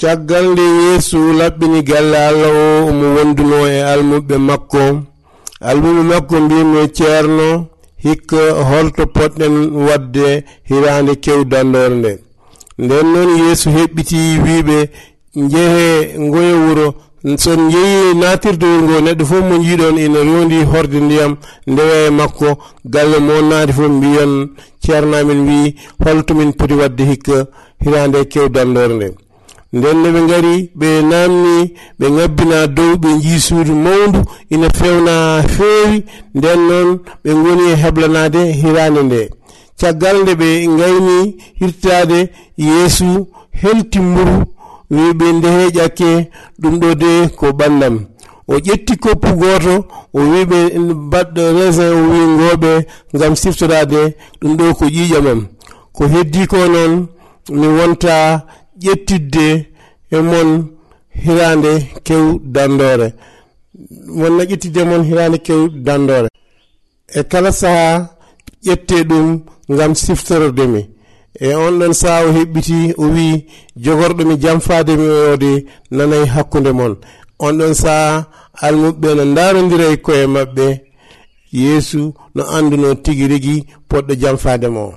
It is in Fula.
caggal nde yeesu laɓɓini galle allah o omo wonduno e almuɓe makko. Almuɓe makko mbimo ceerno hikka holto poɗɗen wadde hirande kewdandore nde. Nden noon yeesu heɓɓiti wiɓe jeehe ngoye wuro son jeeyi natirde wuro ngo neɗɗo fof mo jiiɗon ina rondi horde ndiyam ndewe e makko. Galle mo naati fof mbiyon ceernamin wi holtomin poti wadde hikka hirande kewdandore nde. nden ne ɓe gari ɓe namni ɓe ngabbina dow ɓe jii suudu mawndu ina fewna feewi. Nden noon ɓe goni e heblanade hirande nde. Caggal nde ɓe gayni hirtade yeesu helti mburu wi ɓe ndehe ƴakke ɗum ɗo de ko ɓandam. O ƴetti koppu goto o wi ɓe baɗɗo resin o wi ngooɓe ngam siftorade ɗum ɗo ko ƴiiƴa mam ko heddi ko noon mi wonta ƴettidde e mon hirande kew dandore. Wonna ƴettidde e mon hirande kew dandore. E kala saaha ƴette ɗum gam siftorodemi e on ɗon saha o heɓɓiti o wi jogorɗomi jamfademi oyode nanayi hakkude mon. On ɗon saha almuɓɓe no darodira e koye mabɓe yeesu no anduno tigui rigui poɗɗo jamfadema mo.